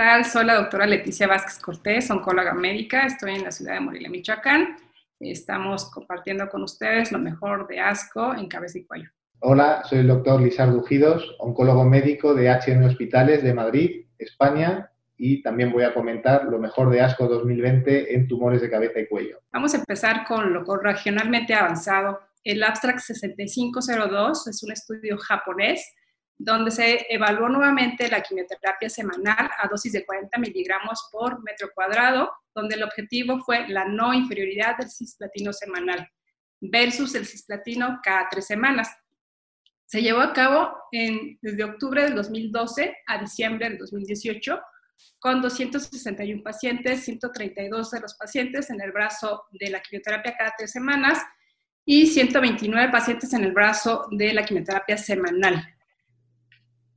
tal? Soy la doctora Leticia Vázquez Cortés, oncóloga médica. Estoy en la ciudad de Morelia, Michoacán. Estamos compartiendo con ustedes lo mejor de ASCO en cabeza y cuello. Hola, soy el doctor Lizardo Gidos, oncólogo médico de HN Hospitales de Madrid, España, y también voy a comentar lo mejor de ASCO 2020 en tumores de cabeza y cuello. Vamos a empezar con lo regionalmente avanzado. El Abstract 6502 es un estudio japonés donde se evaluó nuevamente la quimioterapia semanal a dosis de 40 miligramos por metro cuadrado, donde el objetivo fue la no inferioridad del cisplatino semanal versus el cisplatino cada tres semanas. Se llevó a cabo desde octubre del 2012 a diciembre del 2018 con 261 pacientes, 132 de los pacientes en el brazo de la quimioterapia cada tres semanas y 129 pacientes en el brazo de la quimioterapia semanal.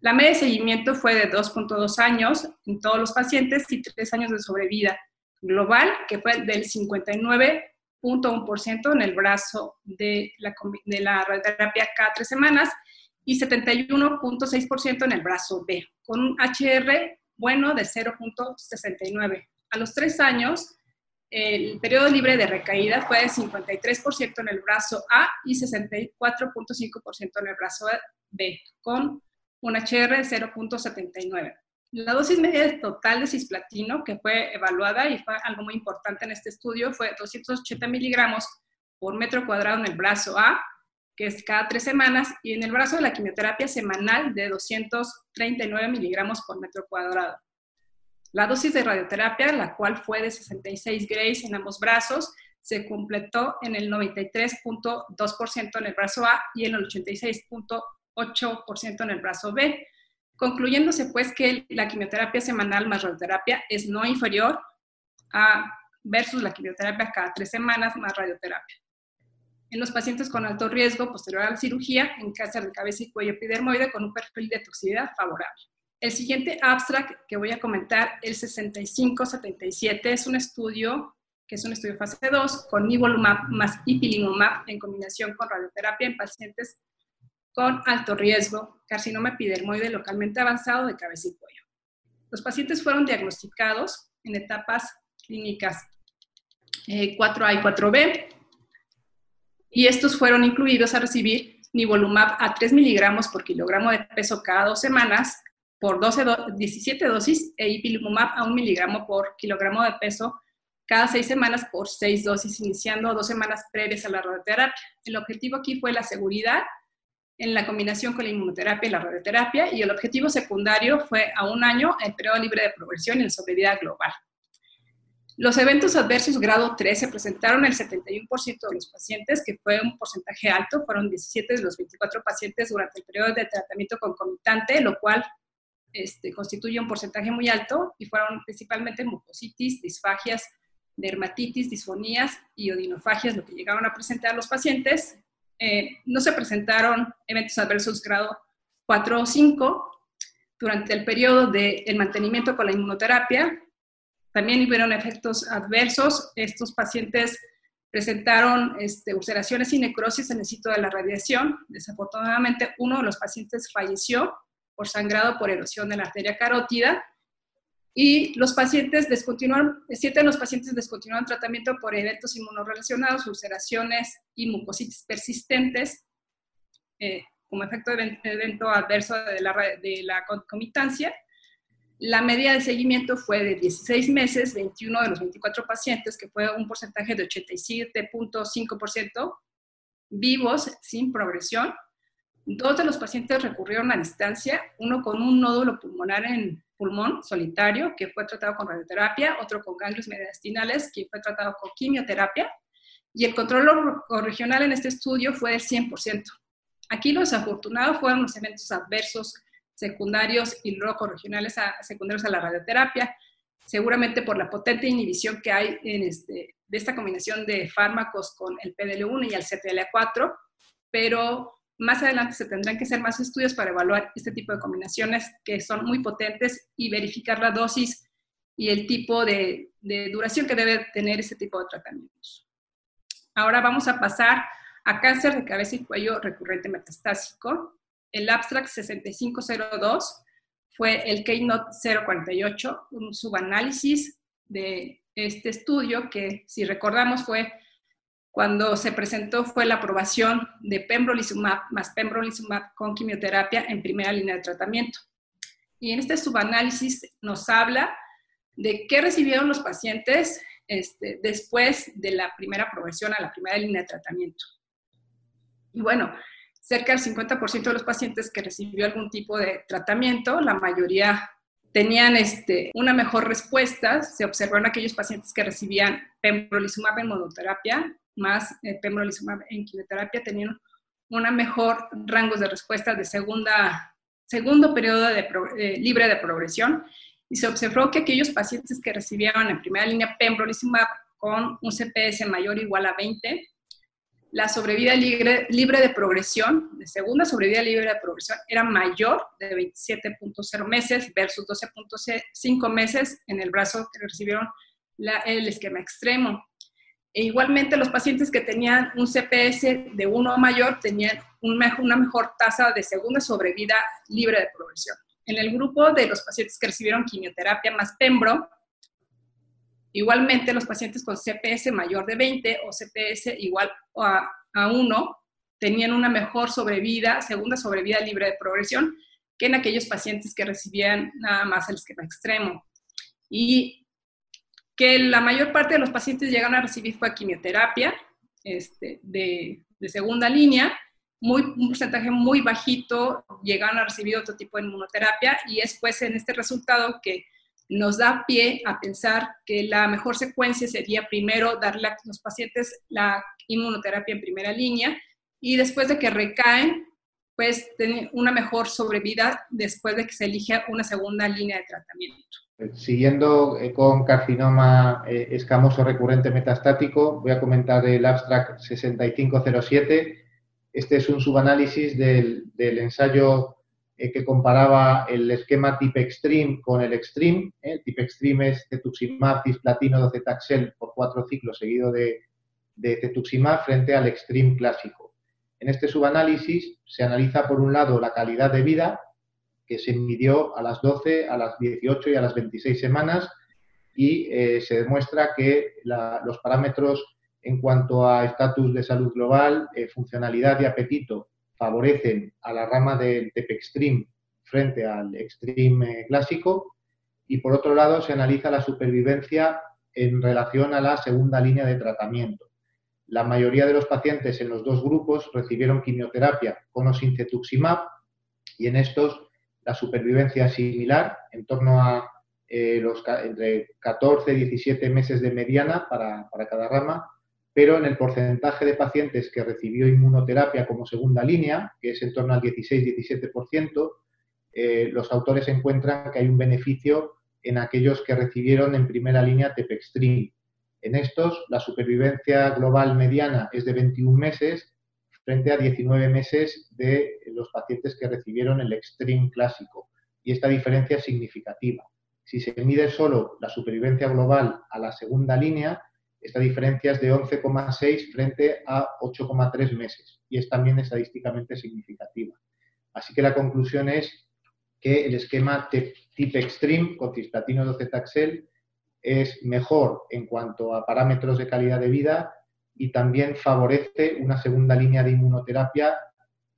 La media de seguimiento fue de 2.2 años en todos los pacientes y 3 años de sobrevida global, que fue del 59.1% en el brazo de la, de la radioterapia cada tres semanas y 71.6% en el brazo B, con un HR bueno de 0.69. A los 3 años, el periodo libre de recaída fue de 53% en el brazo A y 64.5% en el brazo B, con un HR de 0.79. La dosis media total de cisplatino que fue evaluada y fue algo muy importante en este estudio fue 280 miligramos por metro cuadrado en el brazo A, que es cada tres semanas, y en el brazo de la quimioterapia semanal de 239 miligramos por metro cuadrado. La dosis de radioterapia, la cual fue de 66 grays en ambos brazos, se completó en el 93.2% en el brazo A y en el 86.8% 8% en el brazo B, concluyéndose pues que la quimioterapia semanal más radioterapia es no inferior a versus la quimioterapia cada tres semanas más radioterapia. En los pacientes con alto riesgo posterior a la cirugía, en cáncer de cabeza y cuello epidermoide con un perfil de toxicidad favorable. El siguiente abstract que voy a comentar, el 6577, es un estudio que es un estudio fase 2 con nivolumab más ipilimumab en combinación con radioterapia en pacientes con alto riesgo, carcinoma epidermoide localmente avanzado de cabeza y cuello. Los pacientes fueron diagnosticados en etapas clínicas 4A y 4B y estos fueron incluidos a recibir nivolumab a 3 miligramos por kilogramo de peso cada dos semanas por 12 17 dosis e ipilimumab a 1 miligramo por kilogramo de peso cada seis semanas por seis dosis, iniciando dos semanas previas a la radioterapia. El objetivo aquí fue la seguridad en la combinación con la inmunoterapia y la radioterapia, y el objetivo secundario fue a un año el periodo libre de progresión y la sobrevida global. Los eventos adversos grado 3 se presentaron en el 71% de los pacientes, que fue un porcentaje alto, fueron 17 de los 24 pacientes durante el periodo de tratamiento concomitante, lo cual este, constituye un porcentaje muy alto, y fueron principalmente mucositis, disfagias, dermatitis, disfonías y odinofagias lo que llegaron a presentar los pacientes, eh, no se presentaron eventos adversos grado 4 o 5 durante el periodo del mantenimiento con la inmunoterapia. También hubieron efectos adversos. Estos pacientes presentaron este, ulceraciones y necrosis en el sitio de la radiación. Desafortunadamente, uno de los pacientes falleció por sangrado por erosión de la arteria carótida y los pacientes descontinuaron, siete de los pacientes descontinuaron tratamiento por eventos inmunorelacionados, ulceraciones y mucositis persistentes, eh, como efecto de evento adverso de la, de la concomitancia. La media de seguimiento fue de 16 meses, 21 de los 24 pacientes, que fue un porcentaje de 87.5% vivos sin progresión. Dos de los pacientes recurrieron a distancia, uno con un nódulo pulmonar en pulmón solitario, que fue tratado con radioterapia, otro con ganglios mediastinales, que fue tratado con quimioterapia, y el control regional en este estudio fue del 100%. Aquí los afortunados fueron los eventos adversos secundarios y luego regionales secundarios a la radioterapia, seguramente por la potente inhibición que hay en este, de esta combinación de fármacos con el PDL1 y el CTLA4, pero más adelante se tendrán que hacer más estudios para evaluar este tipo de combinaciones que son muy potentes y verificar la dosis y el tipo de, duración que debe tener este tipo de tratamientos. Ahora vamos a pasar a cáncer de cabeza y cuello recurrente metastásico. El abstract 6502 fue el Keynote 048, un subanálisis de este estudio que, si recordamos, fue cuando se presentó fue la aprobación de pembrolizumab más pembrolizumab con quimioterapia en primera línea de tratamiento. Y en este subanálisis nos habla de qué recibieron los pacientes este, después de la primera progresión a la primera línea de tratamiento. Y bueno, cerca del 50% de los pacientes que recibió algún tipo de tratamiento, la mayoría tenían este, una mejor respuesta. Se observaron aquellos pacientes que recibían pembrolizumab en monoterapia más eh, pembrolizumab en quimioterapia tenían una mejor rangos de respuesta de segunda, segundo periodo de eh, libre de progresión y se observó que aquellos pacientes que recibieron en primera línea pembrolizumab con un CPS mayor o igual a 20, la sobrevida libre, libre de progresión, de segunda sobrevida libre de progresión, era mayor de 27.0 meses versus 12.5 meses en el brazo que recibieron el esquema extremo. E igualmente los pacientes que tenían un CPS de 1 o mayor tenían una mejor tasa de segunda sobrevida libre de progresión. En el grupo de los pacientes que recibieron quimioterapia más Pembro, igualmente los pacientes con CPS mayor de 20 o CPS igual a, a 1 tenían una mejor sobrevida, segunda sobrevida libre de progresión, que en aquellos pacientes que recibían nada más el esquema extremo. Y que la mayor parte de los pacientes llegan a recibir fue quimioterapia este, de, segunda línea, un porcentaje muy bajito llegan a recibir otro tipo de inmunoterapia y es pues en este resultado que nos da pie a pensar que la mejor secuencia sería primero darle a los pacientes la inmunoterapia en primera línea y después de que recaen, pues tener una mejor sobrevida después de que se elige una segunda línea de tratamiento. Siguiendo eh, con carcinoma eh, escamoso recurrente metastático, voy a comentar el abstract 6507. Este es un subanálisis del, ensayo eh, que comparaba el esquema TIP Extreme con el Extreme. El TIP Extreme es cetuximab, cisplatino, docetaxel por cuatro ciclos seguido de, de cetuximab frente al Extreme clásico. En este subanálisis se analiza, por un lado, la calidad de vida que se midió a las 12, a las 18 y a las 26 semanas y eh, se demuestra que los parámetros en cuanto a estatus de salud global, eh, funcionalidad y apetito favorecen a la rama del TEP Extreme frente al Extreme clásico y por otro lado se analiza la supervivencia en relación a la segunda línea de tratamiento. La mayoría de los pacientes en los dos grupos recibieron quimioterapia con o sin cetuximab y en estos la supervivencia similar, en torno a eh, los, entre 14 y 17 meses de mediana para, cada rama, pero en el porcentaje de pacientes que recibió inmunoterapia como segunda línea, que es en torno al 16-17%, eh, los autores encuentran que hay un beneficio en aquellos que recibieron en primera línea Tepextrin. En estos, la supervivencia global mediana es de 21 meses frente a 19 meses de los pacientes que recibieron el Extreme clásico. Y esta diferencia es significativa. Si se mide solo la supervivencia global a la segunda línea, esta diferencia es de 11,6 frente a 8,3 meses y es también estadísticamente significativa. Así que la conclusión es que el esquema TIP Extreme con cisplatino docetaxel es mejor en cuanto a parámetros de calidad de vida y también favorece una segunda línea de inmunoterapia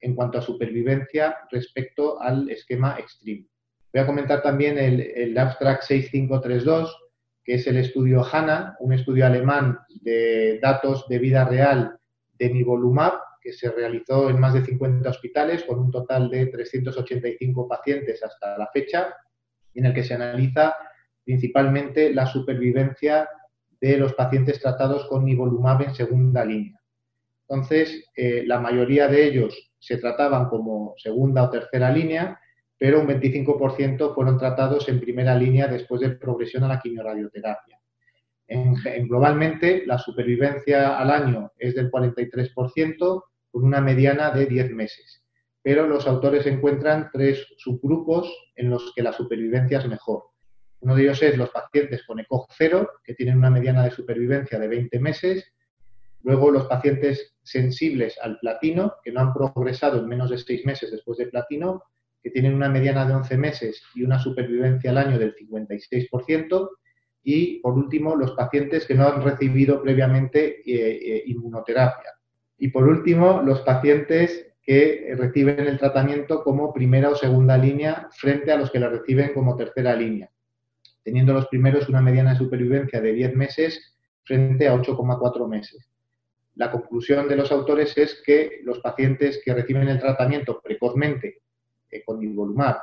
en cuanto a supervivencia respecto al esquema extreme. Voy a comentar también el, abstract 6532, que es el estudio HANA, un estudio alemán de datos de vida real de nivolumab, que se realizó en más de 50 hospitales con un total de 385 pacientes hasta la fecha, en el que se analiza principalmente la supervivencia de los pacientes tratados con nivolumab en segunda línea. Entonces, eh, la mayoría de ellos se trataban como segunda o tercera línea, pero un 25% fueron tratados en primera línea después de progresión a la quimioradioterapia. En, globalmente, la supervivencia al año es del 43%, con una mediana de 10 meses. Pero los autores encuentran tres subgrupos en los que la supervivencia es mejor. Uno de ellos es los pacientes con ECOG 0, que tienen una mediana de supervivencia de 20 meses. Luego los pacientes sensibles al platino, que no han progresado en menos de 6 meses después de platino. que tienen una mediana de 11 meses y una supervivencia al año del 56%. Y, por último, los pacientes que no han recibido previamente eh, eh, inmunoterapia. Y, por último, los pacientes que reciben el tratamiento como primera o segunda línea frente a los que la reciben como tercera línea, teniendo los primeros una mediana supervivencia de 10 meses frente a 8,4 meses. La conclusión de los autores es que los pacientes que reciben el tratamiento precozmente eh, con nivolumab,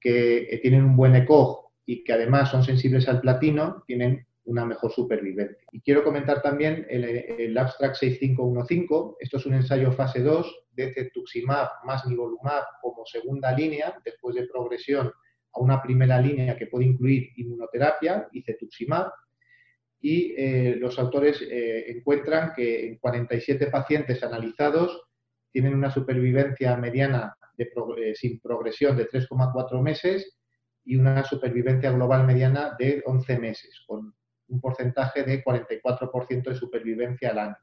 que eh, tienen un buen ECOG y que además son sensibles al platino, tienen una mejor supervivencia. Y quiero comentar también el, el, abstract 6515. Esto es un ensayo fase 2 de cetuximab más nivolumab como segunda línea, después de progresión a una primera línea que puede incluir inmunoterapia y cetuximab. Y eh, los autores eh, encuentran que en 47 pacientes analizados tienen una supervivencia mediana eh, sin progresión de 3,4 meses y una supervivencia global mediana de 11 meses, con un porcentaje de 44% de supervivencia al año.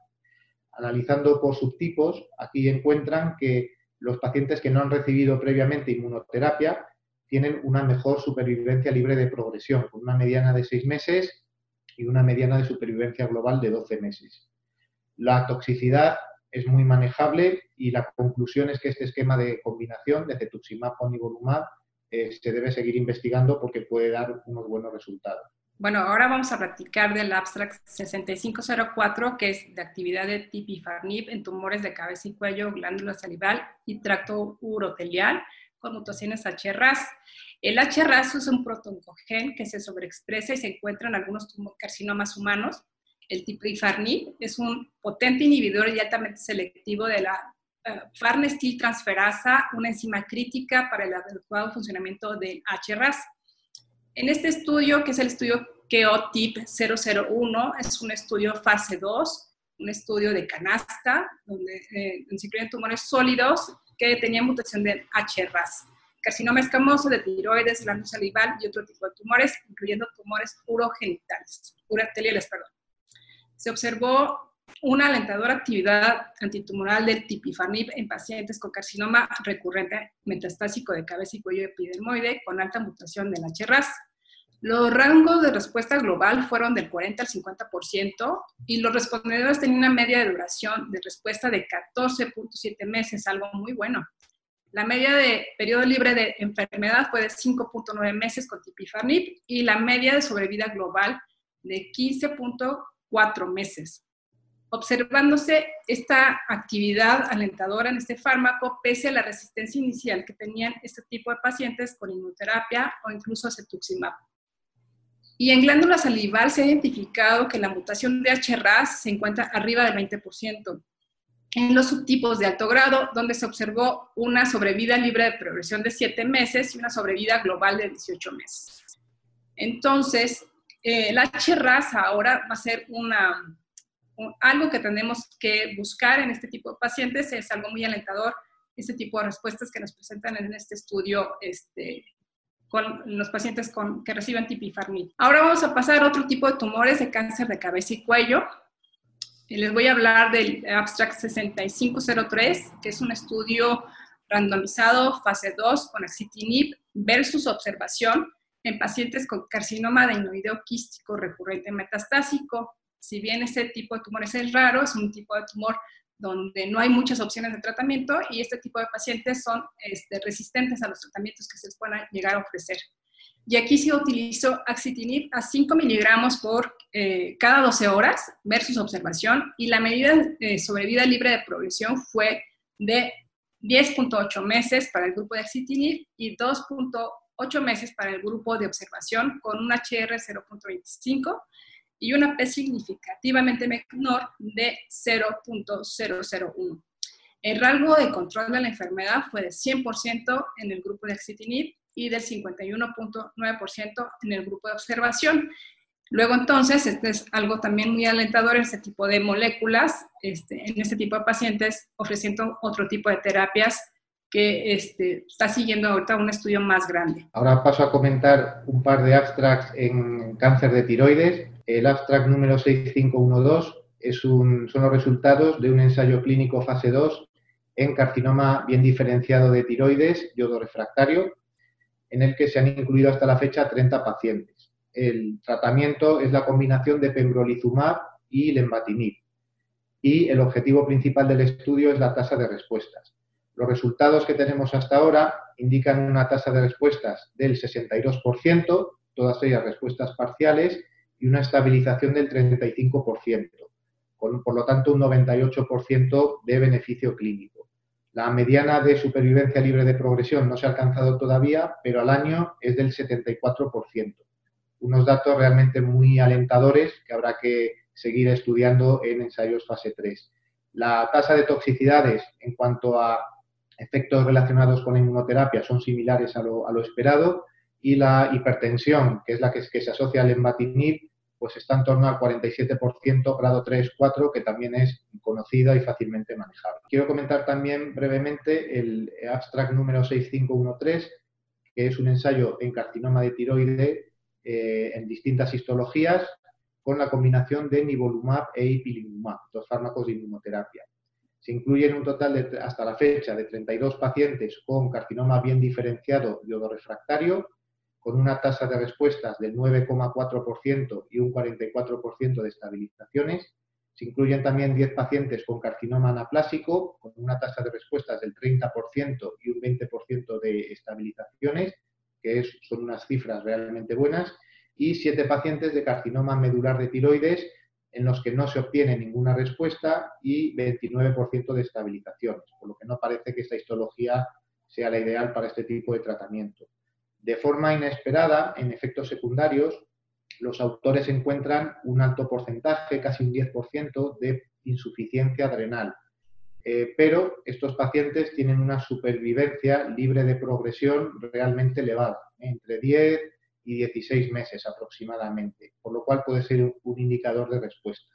Analizando por subtipos, aquí encuentran que los pacientes que no han recibido previamente inmunoterapia tienen una mejor supervivencia libre de progresión, con una mediana de 6 meses y una mediana de supervivencia global de 12 meses. La toxicidad es muy manejable y la conclusión es que este esquema de combinación de cetuximab con nivolumab eh, se debe seguir investigando porque puede dar unos buenos resultados. Bueno, ahora vamos a practicar del abstract 6504, que es de actividad de tipifarnib en tumores de cabeza y cuello, glándula salival y tracto urotelial con mutaciones HRAS. El HRAS es un protoncogen que se sobreexpresa y se encuentra en algunos carcinomas humanos. El tipifarnib es un potente inhibidor y altamente selectivo de la uh, farnestiltransferasa, una enzima crítica para el adecuado funcionamiento del HRAS. En este estudio, que es el estudio KEOTIP 001, es un estudio fase 2, un estudio de canasta, donde eh, se incluyen tumores sólidos que tenían mutación de HRAS, carcinoma escamoso de tiroides, glándula salival y otro tipo de tumores, incluyendo tumores urogenitales, uroteliales, perdón. Se observó una alentadora actividad antitumoral del tipifarnib en pacientes con carcinoma recurrente metastásico de cabeza y cuello epidermoide con alta mutación del HRAS. Los rangos de respuesta global fueron del 40 al 50% y los respondedores tenían una media de duración de respuesta de 14.7 meses, algo muy bueno. La media de periodo libre de enfermedad fue de 5.9 meses con tipifarnib y la media de sobrevida global de 15.4 meses. Observándose esta actividad alentadora en este fármaco, pese a la resistencia inicial que tenían este tipo de pacientes con inmunoterapia o incluso cetuximab. Y en glándula salival se ha identificado que la mutación de HRAS se encuentra arriba del 20%. En los subtipos de alto grado, donde se observó una sobrevida libre de progresión de 7 meses y una sobrevida global de 18 meses. Entonces, eh, el HRAS ahora va a ser una, algo que tenemos que buscar en este tipo de pacientes, es algo muy alentador, este tipo de respuestas que nos presentan en este estudio este, con los pacientes que reciben tipifarnib. Ahora vamos a pasar a otro tipo de tumores de cáncer de cabeza y cuello. Les voy a hablar del abstract 6503, que es un estudio randomizado fase 2 con axitinib versus observación en pacientes con carcinoma adenoideo quístico recurrente metastásico. Si bien este tipo de tumores es raro, es un tipo de tumor donde no hay muchas opciones de tratamiento y este tipo de pacientes son este, resistentes a los tratamientos que se les puedan llegar a ofrecer. Y aquí se utilizó axitinib a 5 miligramos por eh, cada 12 horas versus observación y la medida de sobrevida libre de progresión fue de 10.8 meses para el grupo de axitinib y 2.8 meses para el grupo de observación con un HR 0.25 y una P significativamente menor de 0.001. El rango de control de la enfermedad fue de 100% en el grupo de axitinib y del 51.9% en el grupo de observación. Luego entonces, este es algo también muy alentador en este tipo de moléculas, este, en este tipo de pacientes, ofreciendo otro tipo de terapias que este, está siguiendo ahorita un estudio más grande. Ahora paso a comentar un par de abstracts en cáncer de tiroides. El abstract número 6512 es son los resultados de un ensayo clínico fase 2 en carcinoma bien diferenciado de tiroides, yodo refractario, en el que se han incluido hasta la fecha 30 pacientes. El tratamiento es la combinación de pembrolizumab y lenvatinib. Y el objetivo principal del estudio es la tasa de respuestas. Los resultados que tenemos hasta ahora indican una tasa de respuestas del 62%, todas ellas respuestas parciales, y una estabilización del 35%, con por lo tanto un 98% de beneficio clínico. La mediana de supervivencia libre de progresión no se ha alcanzado todavía, pero al año es del 74%. Unos datos realmente muy alentadores que habrá que seguir estudiando en ensayos fase 3. La tasa de toxicidades en cuanto a efectos relacionados con la inmunoterapia son similares a lo, esperado y la hipertensión, que es la que, se asocia al embatinib, pues está en torno al 47% grado 3-4, que también es conocida y fácilmente manejable. Quiero comentar también brevemente el abstract número 6513, que es un ensayo en carcinoma de tiroide eh, en distintas histologías con la combinación de nivolumab e ipilimumab, dos fármacos de inmunoterapia. Se incluyen un total de, hasta la fecha de 32 pacientes con carcinoma bien diferenciado y odorrefractario, con una tasa de respuestas del 9,4% y un 44% de estabilizaciones. Se incluyen también 10 pacientes con carcinoma anaplásico, con una tasa de respuestas del 30% y un 20% de estabilizaciones, que son unas cifras realmente buenas, y 7 pacientes de carcinoma medular de tiroides, en los que no se obtiene ninguna respuesta y 29% de estabilizaciones, por lo que no parece que esta histología sea la ideal para este tipo de tratamiento. De forma inesperada, en efectos secundarios, los autores encuentran un alto porcentaje, casi un 10%, de insuficiencia adrenal. Eh, pero estos pacientes tienen una supervivencia libre de progresión realmente elevada, entre 10 y 16 meses aproximadamente, por lo cual puede ser un indicador de respuesta.